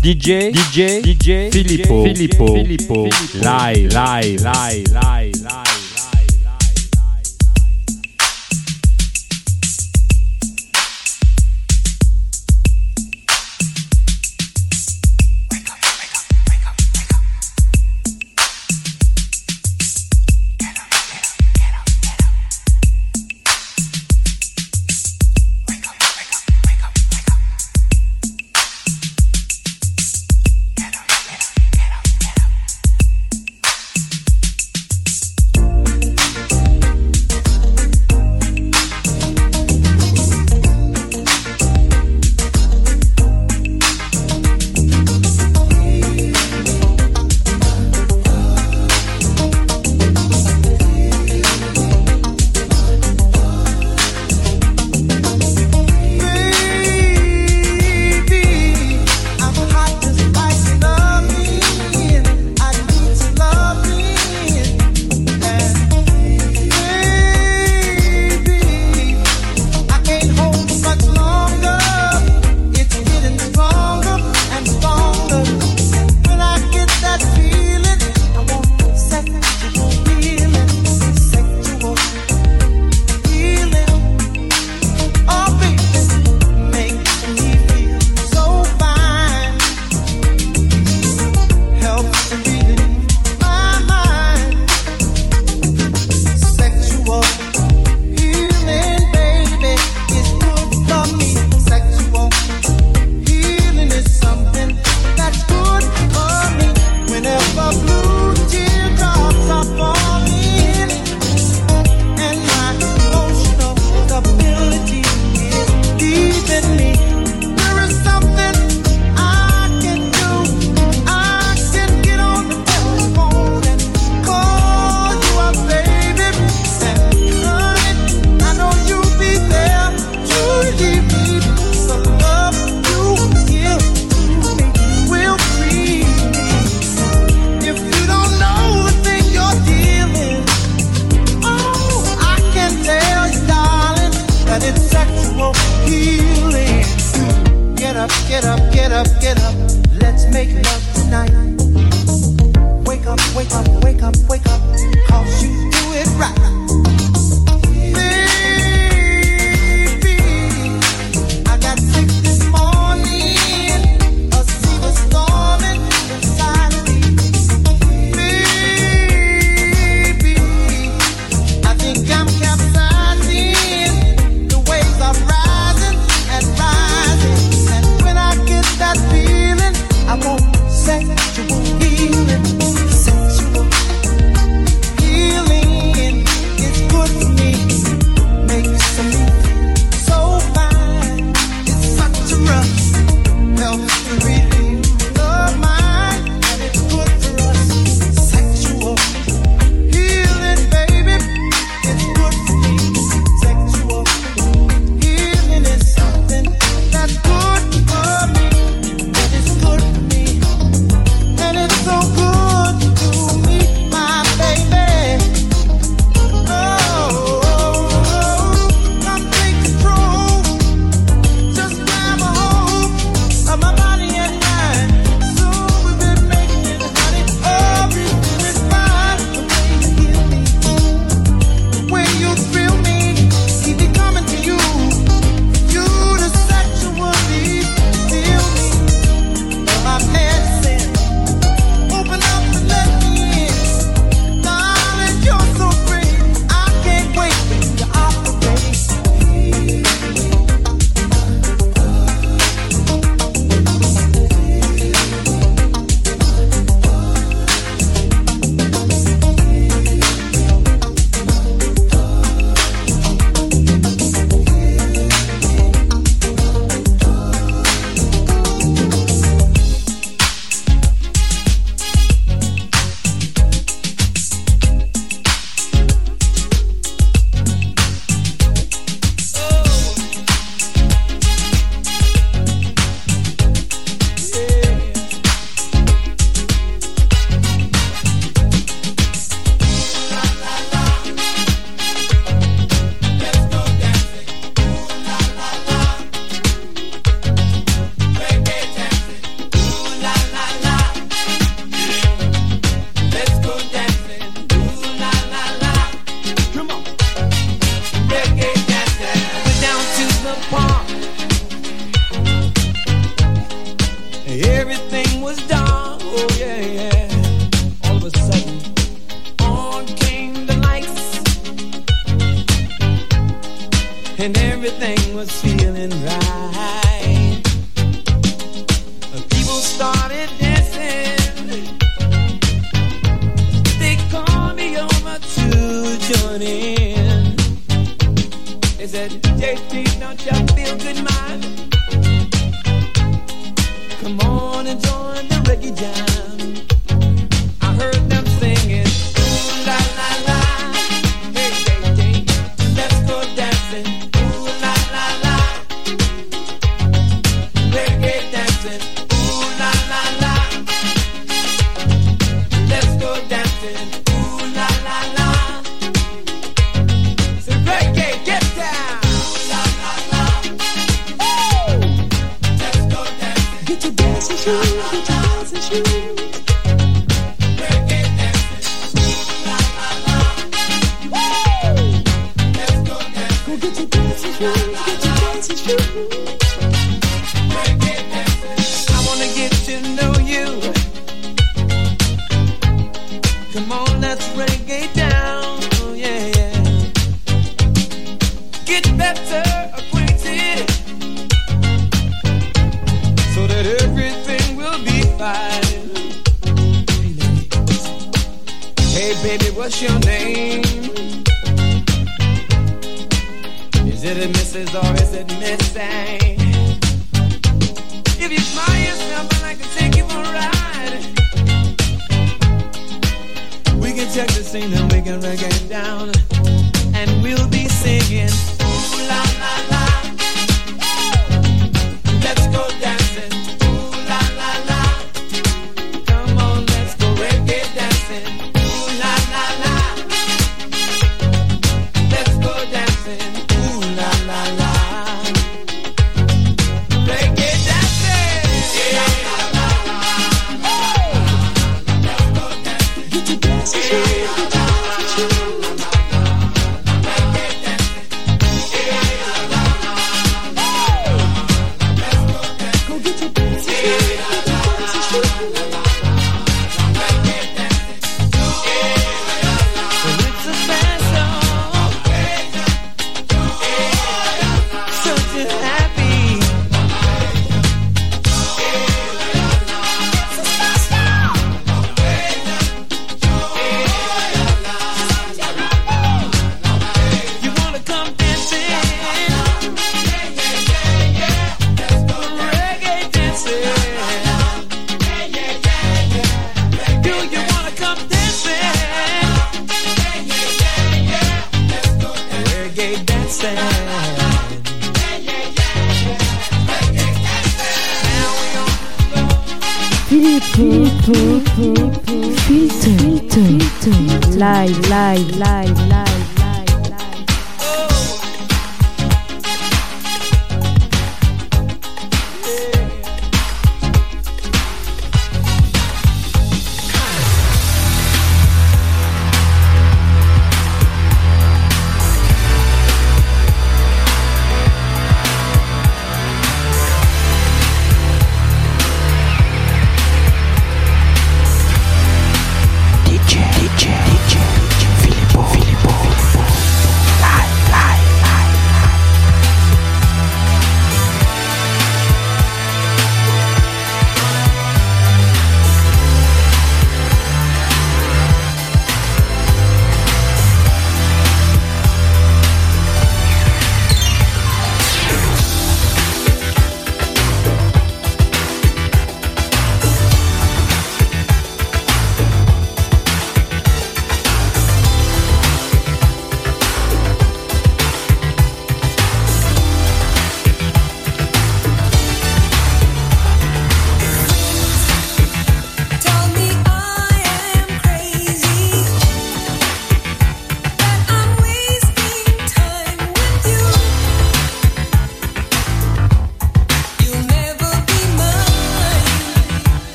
DJ, DJ, DJ, Filippo, Filippo, Filippo, live, live, live, live, live.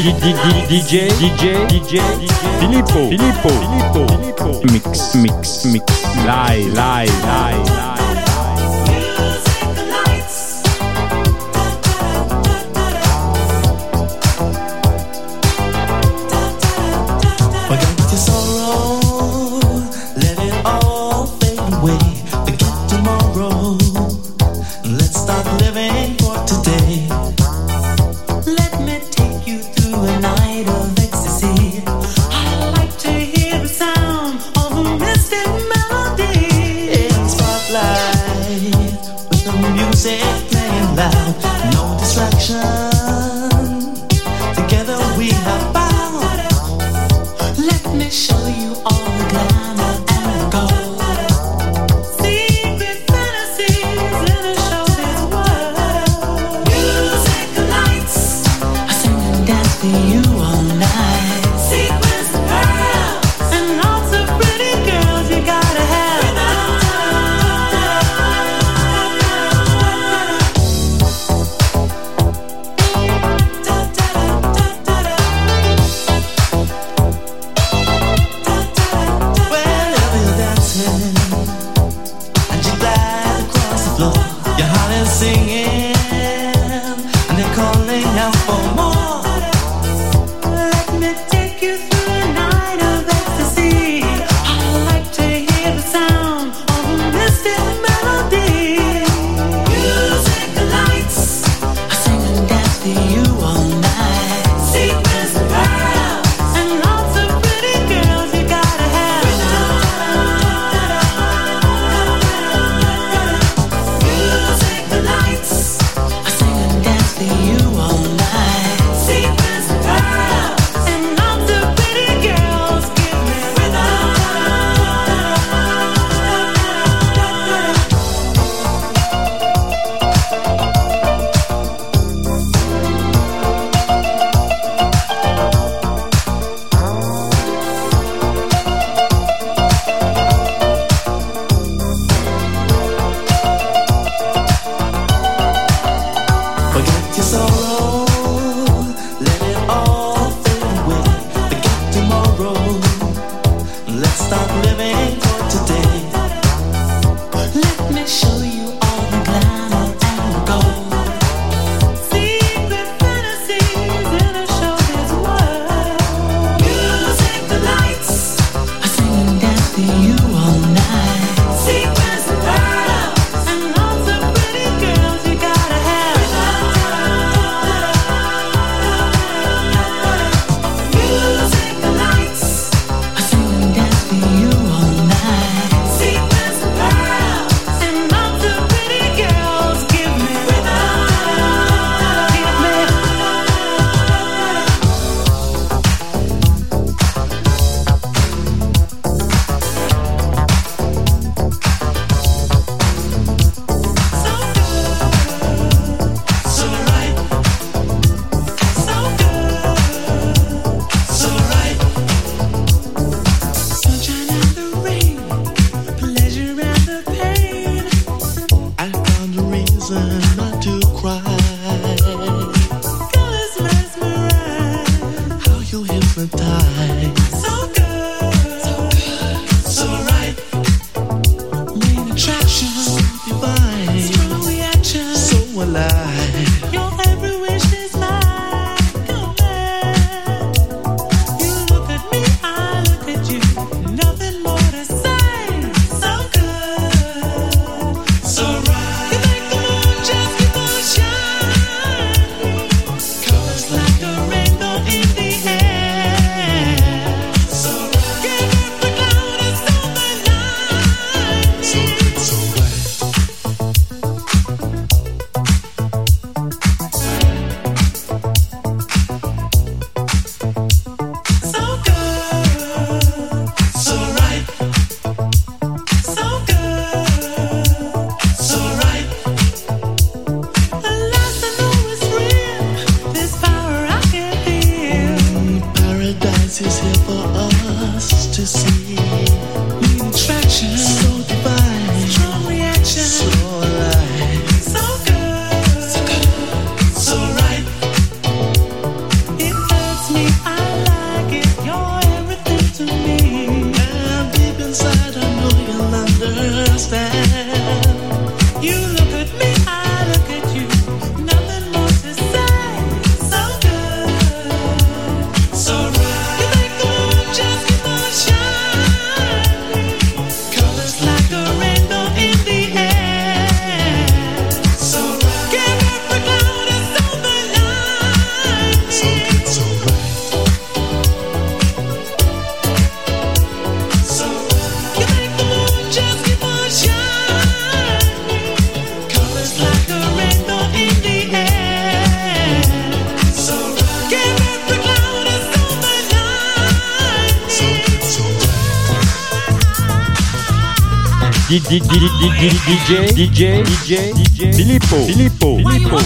DJ DJ DJ Filippo Filippo Filippo Mix mix mix live live live live all night. understand DJ, DJ, DJ, DJ, Filippo, Filippo, Filippo.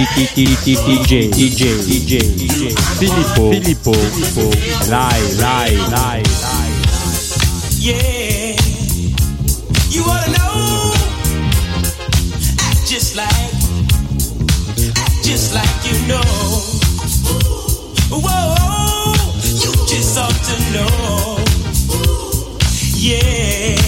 DJ, DJ, DJ, DJ, Filippo, Filippo, Filippo. Yeah, you wanna know? Act just like, act just like you know. Whoa, you just ought to know. Yeah.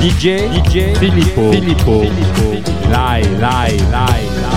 DJ DJ DJ Filippo Filippo live live live live.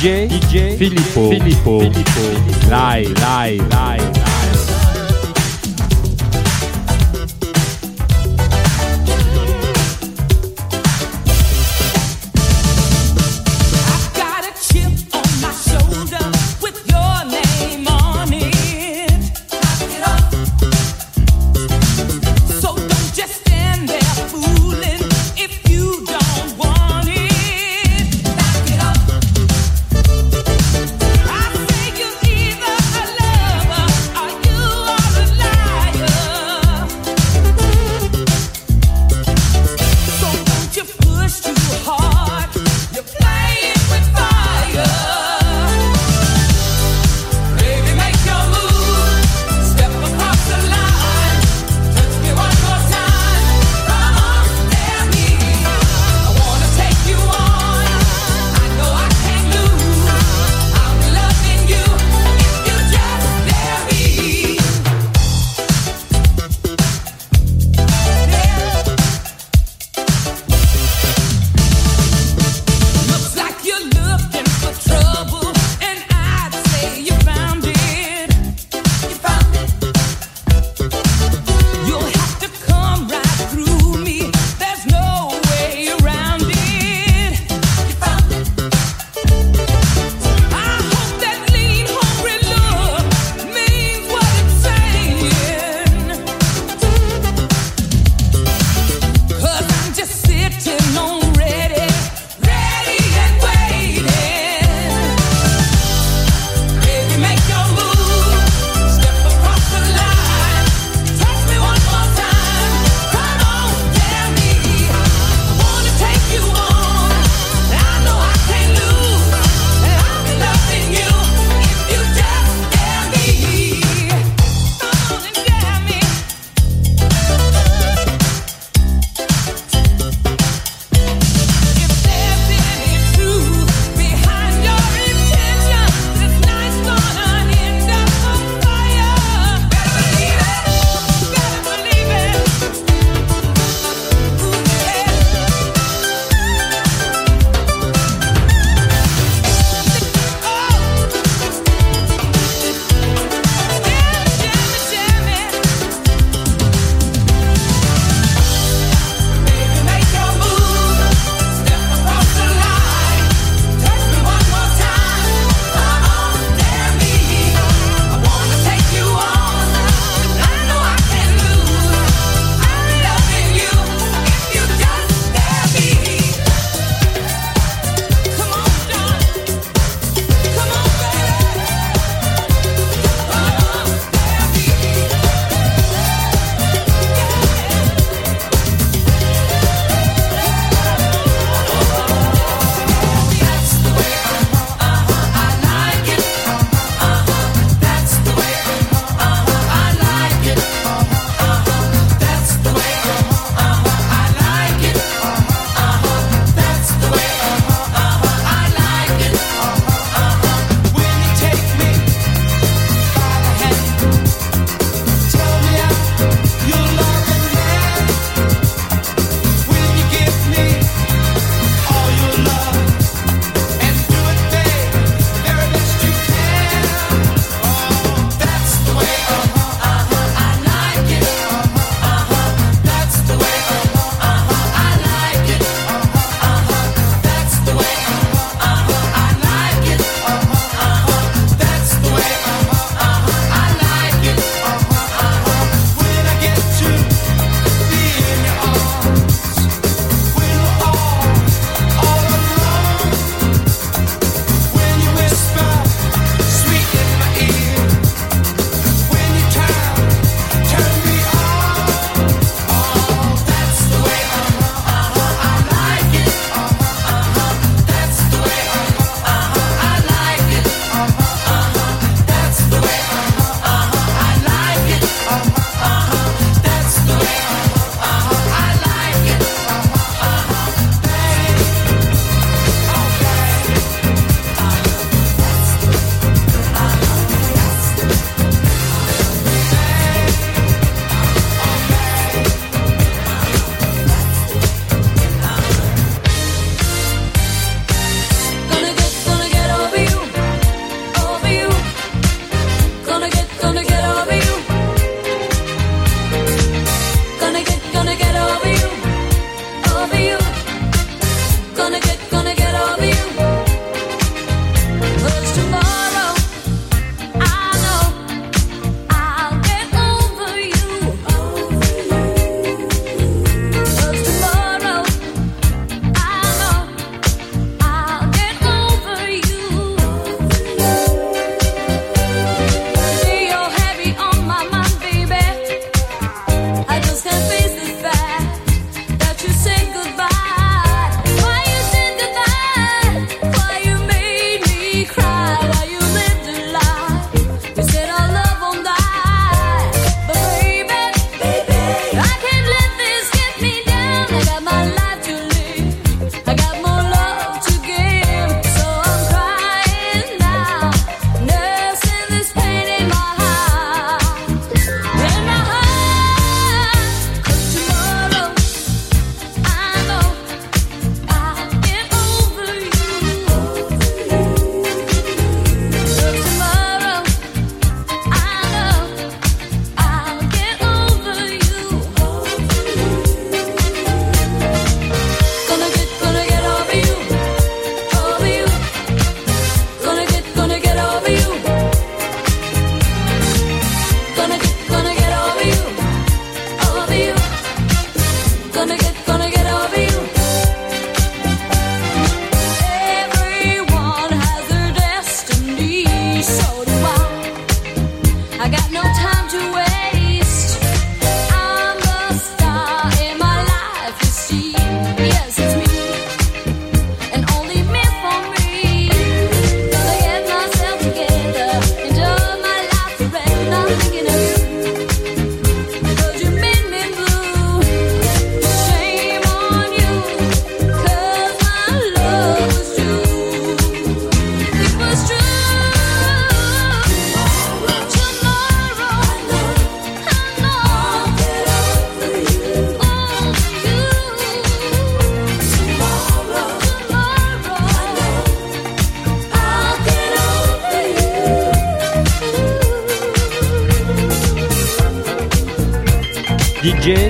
DJ DJ Filippo. Filippo. Filippo. Live live live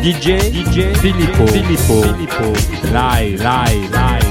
DJ, DJ, Filippo, Filippo, Filippo, live, live, live,